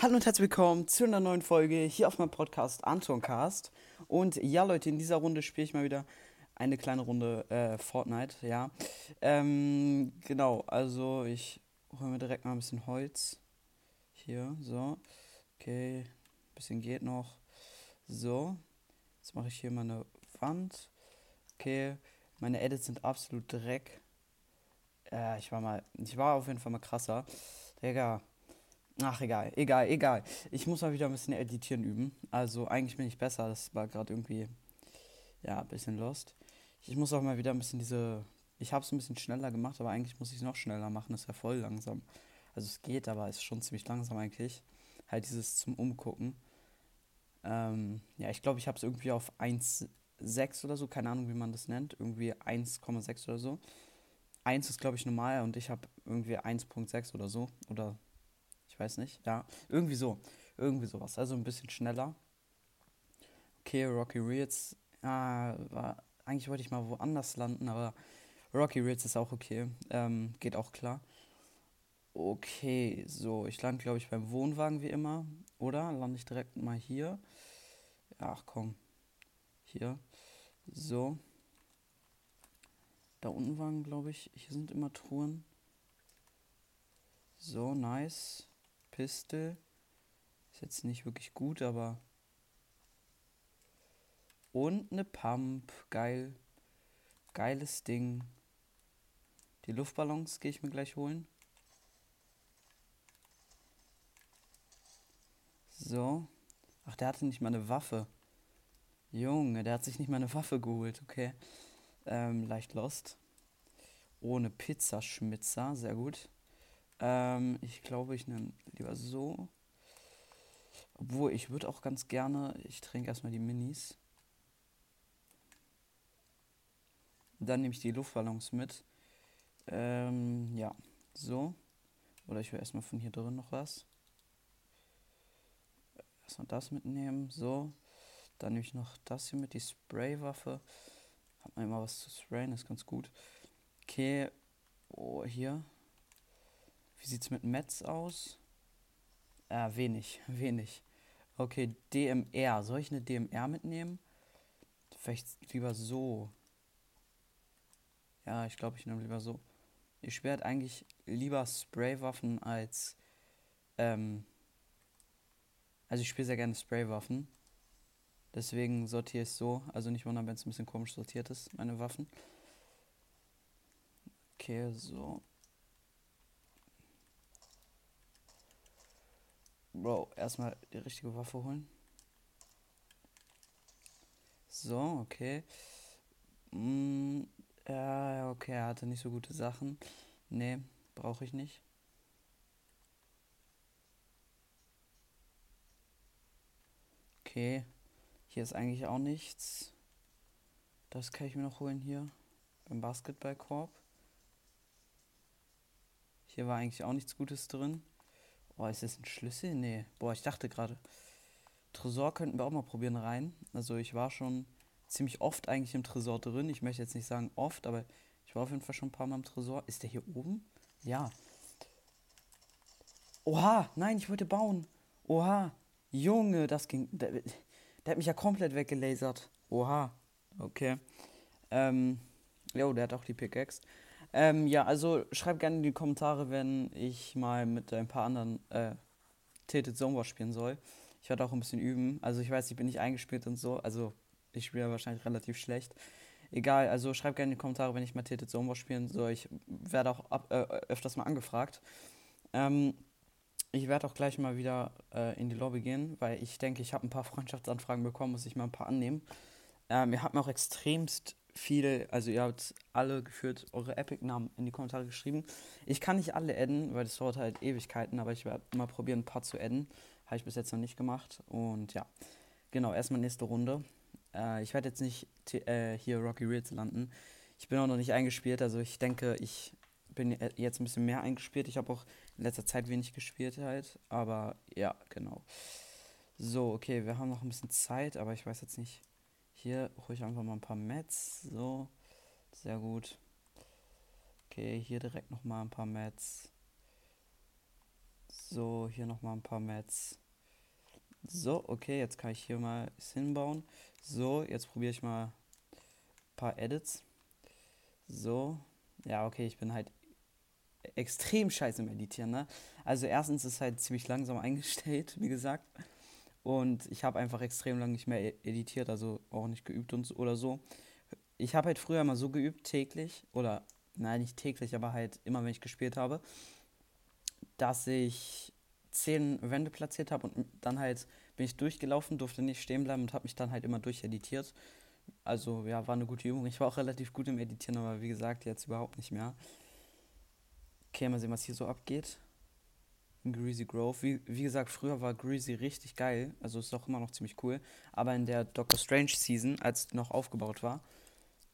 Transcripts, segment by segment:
Hallo und herzlich willkommen zu einer neuen Folge hier auf meinem Podcast Antoncast. Und ja, Leute, in dieser Runde spiele ich mal wieder eine kleine Runde äh, Fortnite, ja. Ähm, genau, also ich hole mir direkt mal ein bisschen Holz. Hier, so. Okay, ein bisschen geht noch. So, jetzt mache ich hier mal eine Wand. Okay, meine Edits sind absolut Dreck. Äh, ich war mal, ich war auf jeden Fall mal krasser. Digga, Ach, egal, egal, egal. Ich muss mal wieder ein bisschen editieren üben. Also eigentlich bin ich besser. Das war gerade irgendwie, ja, ein bisschen lost. Ich muss auch mal wieder ein bisschen diese. Ich habe es ein bisschen schneller gemacht, aber eigentlich muss ich es noch schneller machen. Das ist ja voll langsam. Also es geht, aber es ist schon ziemlich langsam eigentlich. Halt dieses zum Umgucken. Ähm, ja, ich glaube, ich habe es irgendwie auf 1,6 oder so. Keine Ahnung, wie man das nennt. Irgendwie 1,6 oder so. 1 ist, glaube ich, normal und ich habe irgendwie 1,6 oder so. Oder weiß nicht. Ja, irgendwie so. Irgendwie sowas. Also ein bisschen schneller. Okay, Rocky Reels. Ah, war, eigentlich wollte ich mal woanders landen, aber Rocky Reels ist auch okay. Ähm, geht auch klar. Okay, so, ich lande, glaube ich, beim Wohnwagen wie immer. Oder lande ich direkt mal hier? Ach komm. Hier. So. Da unten waren, glaube ich, hier sind immer Truhen. So, nice. Piste. Ist jetzt nicht wirklich gut, aber. Und eine Pump. Geil. Geiles Ding. Die Luftballons gehe ich mir gleich holen. So. Ach, der hatte nicht mal eine Waffe. Junge, der hat sich nicht mal eine Waffe geholt, okay. Ähm, leicht lost. Ohne Pizzaschmitzer, sehr gut. Ähm, ich glaube, ich nehme lieber so. Obwohl, ich würde auch ganz gerne, ich trinke erstmal die Minis. Dann nehme ich die Luftballons mit. Ähm, ja, so. Oder ich will erstmal von hier drin noch was. Erstmal das mitnehmen, so. Dann nehme ich noch das hier mit, die Spraywaffe. Hat man immer was zu sprayen, ist ganz gut. Okay, oh, hier. Wie sieht es mit Metz aus? Äh, wenig, wenig. Okay, DMR. Soll ich eine DMR mitnehmen? Vielleicht lieber so. Ja, ich glaube, ich nehme lieber so. Ich werde eigentlich lieber Spraywaffen als. Ähm, also ich spiele sehr gerne Spraywaffen. Deswegen sortiere ich es so. Also nicht wundern, wenn es ein bisschen komisch sortiert ist, meine Waffen. Okay, so. Bro, erstmal die richtige Waffe holen. So, okay. Mm, ja, okay, er hatte nicht so gute Sachen. Nee, brauche ich nicht. Okay, hier ist eigentlich auch nichts. Das kann ich mir noch holen hier beim Basketballkorb. Hier war eigentlich auch nichts Gutes drin. Oh, ist das ein Schlüssel? Nee. Boah, ich dachte gerade. Tresor könnten wir auch mal probieren rein. Also ich war schon ziemlich oft eigentlich im Tresor drin. Ich möchte jetzt nicht sagen oft, aber ich war auf jeden Fall schon ein paar Mal im Tresor. Ist der hier oben? Ja. Oha, nein, ich wollte bauen. Oha, Junge, das ging. Der, der hat mich ja komplett weggelasert. Oha. Okay. Ähm, jo, der hat auch die Pickaxe. Ähm, ja, also schreibt gerne in die Kommentare, wenn ich mal mit ein paar anderen äh, Tilted Zone War spielen soll. Ich werde auch ein bisschen üben. Also ich weiß, ich bin nicht eingespielt und so. Also ich spiele wahrscheinlich relativ schlecht. Egal, also schreibt gerne in die Kommentare, wenn ich mal Tilted Zone War spielen soll. Ich werde auch ab, äh, öfters mal angefragt. Ähm, ich werde auch gleich mal wieder äh, in die Lobby gehen, weil ich denke, ich habe ein paar Freundschaftsanfragen bekommen, muss ich mal ein paar annehmen. Ähm, ihr habt mir auch extremst viel, also ihr habt alle geführt eure Epic-Namen in die Kommentare geschrieben. Ich kann nicht alle adden, weil das dauert halt Ewigkeiten, aber ich werde mal probieren, ein paar zu adden. Habe ich bis jetzt noch nicht gemacht. Und ja, genau, erstmal nächste Runde. Äh, ich werde jetzt nicht äh, hier Rocky Reels landen. Ich bin auch noch nicht eingespielt, also ich denke, ich bin jetzt ein bisschen mehr eingespielt. Ich habe auch in letzter Zeit wenig gespielt halt, aber ja, genau. So, okay, wir haben noch ein bisschen Zeit, aber ich weiß jetzt nicht, hier hole ich einfach mal ein paar Mets. So, sehr gut. Okay, hier direkt nochmal ein paar Mets. So, hier nochmal ein paar Mats. So, okay, jetzt kann ich hier mal hinbauen. So, jetzt probiere ich mal ein paar Edits. So, ja, okay, ich bin halt extrem scheiße im Editieren, ne? Also erstens ist halt ziemlich langsam eingestellt, wie gesagt. Und ich habe einfach extrem lange nicht mehr e- editiert, also auch nicht geübt und so, oder so. Ich habe halt früher mal so geübt, täglich, oder nein, nicht täglich, aber halt immer, wenn ich gespielt habe, dass ich zehn Wände platziert habe und dann halt bin ich durchgelaufen, durfte nicht stehen bleiben und habe mich dann halt immer durcheditiert. Also ja, war eine gute Übung. Ich war auch relativ gut im Editieren, aber wie gesagt, jetzt überhaupt nicht mehr. Okay, mal sehen, was hier so abgeht. In Greasy Grove. Wie, wie gesagt, früher war Greasy richtig geil. Also ist auch immer noch ziemlich cool. Aber in der Doctor Strange Season, als noch aufgebaut war,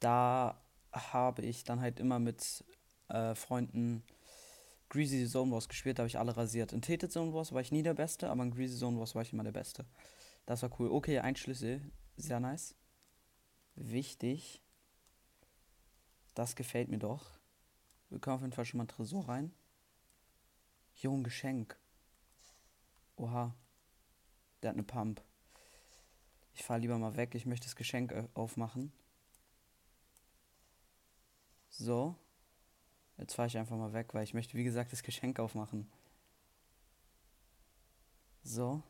da habe ich dann halt immer mit äh, Freunden Greasy Zone Wars gespielt, da habe ich alle rasiert. In Tated Zone Wars war ich nie der Beste, aber in Greasy Zone Wars war ich immer der Beste. Das war cool. Okay, ein Schlüssel. Sehr nice. Wichtig. Das gefällt mir doch. Wir können auf jeden Fall schon mal einen Tresor rein. Hier ein Geschenk. Oha. Der hat eine Pump. Ich fahre lieber mal weg. Ich möchte das Geschenk äh, aufmachen. So. Jetzt fahre ich einfach mal weg, weil ich möchte, wie gesagt, das Geschenk aufmachen. So.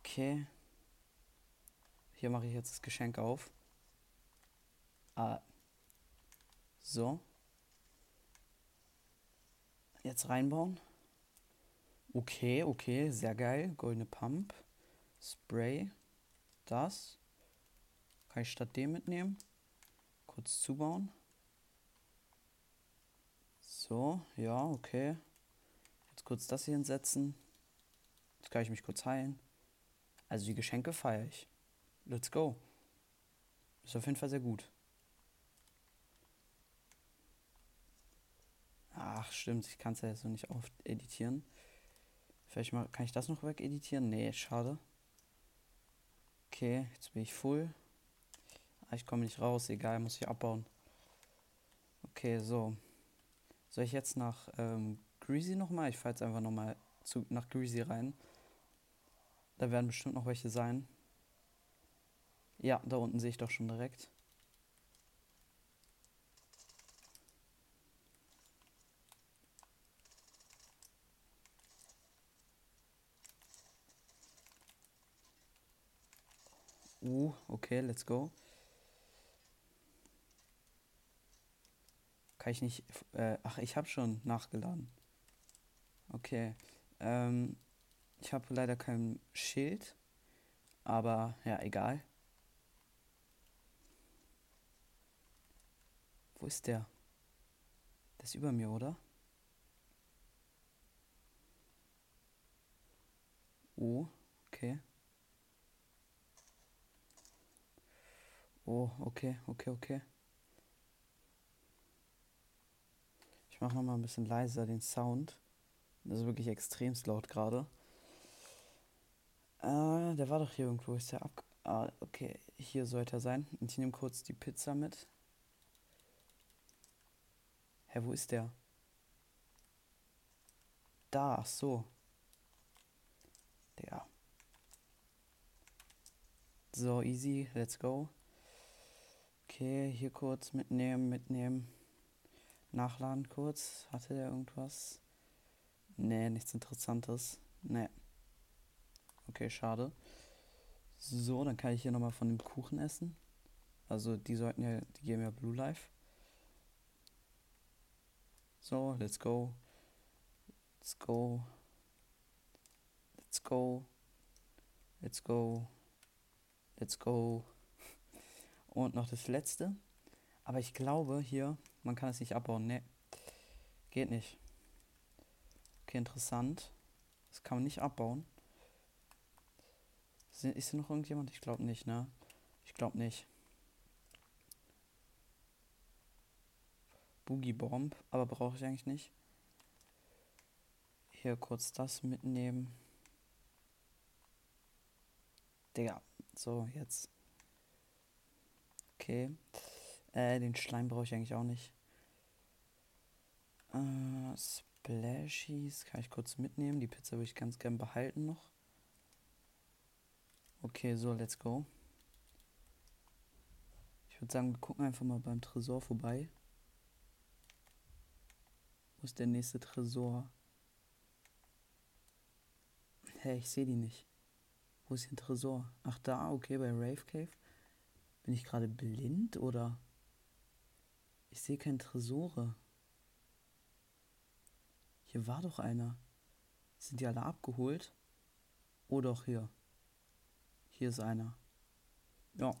Okay. Hier mache ich jetzt das Geschenk auf. Ah. So. Jetzt reinbauen. Okay, okay, sehr geil. Goldene Pump. Spray. Das. Kann ich statt dem mitnehmen. Kurz zubauen. So, ja, okay. Jetzt kurz das hier hinsetzen. Jetzt kann ich mich kurz heilen. Also die Geschenke feiere ich. Let's go. Ist auf jeden Fall sehr gut. Ach, stimmt, ich kann es ja noch nicht oft editieren. Vielleicht mal, kann ich das noch wegeditieren? Nee, schade. Okay, jetzt bin ich full. Ah, ich komme nicht raus, egal, muss ich abbauen. Okay, so. Soll ich jetzt nach ähm, Greasy nochmal? Ich fahre jetzt einfach nochmal nach Greasy rein. Da werden bestimmt noch welche sein. Ja, da unten sehe ich doch schon direkt. Uh, okay, let's go. Kann ich nicht. Äh, ach, ich habe schon nachgeladen. Okay. Ähm, ich habe leider kein Schild. Aber ja, egal. Wo ist der? Der ist über mir, oder? Oh, okay. Oh, okay, okay, okay. Ich mache nochmal ein bisschen leiser den Sound. Das ist wirklich extremst laut gerade. Äh, der war doch hier irgendwo. Ist der ab. Ah, okay. Hier sollte er sein. Und ich nehme kurz die Pizza mit. Hä, wo ist der? Da, ach so. Der. So, easy, let's go. Okay, hier kurz mitnehmen, mitnehmen. Nachladen kurz. Hatte der irgendwas? Nee, nichts Interessantes. Nee. Okay, schade. So, dann kann ich hier nochmal von dem Kuchen essen. Also die sollten ja, die geben ja Blue Life. So, let's go. Let's go. Let's go. Let's go. Let's go. Und noch das letzte. Aber ich glaube hier, man kann es nicht abbauen. Ne. Geht nicht. Okay, interessant. Das kann man nicht abbauen. Ist hier noch irgendjemand? Ich glaube nicht, ne? Ich glaube nicht. Boogie Bomb, aber brauche ich eigentlich nicht. Hier kurz das mitnehmen. Digga, so jetzt. Okay. Äh, den Schleim brauche ich eigentlich auch nicht. Äh, Splashies kann ich kurz mitnehmen. Die Pizza würde ich ganz gern behalten noch. Okay, so, let's go. Ich würde sagen, wir gucken einfach mal beim Tresor vorbei. Wo ist der nächste Tresor? Hä, hey, ich sehe die nicht. Wo ist hier ein Tresor? Ach, da, okay, bei Rave Cave. Bin ich gerade blind oder? Ich sehe keine Tresore. Hier war doch einer. Sind die alle abgeholt? Oh doch, hier. Hier ist einer. Ja,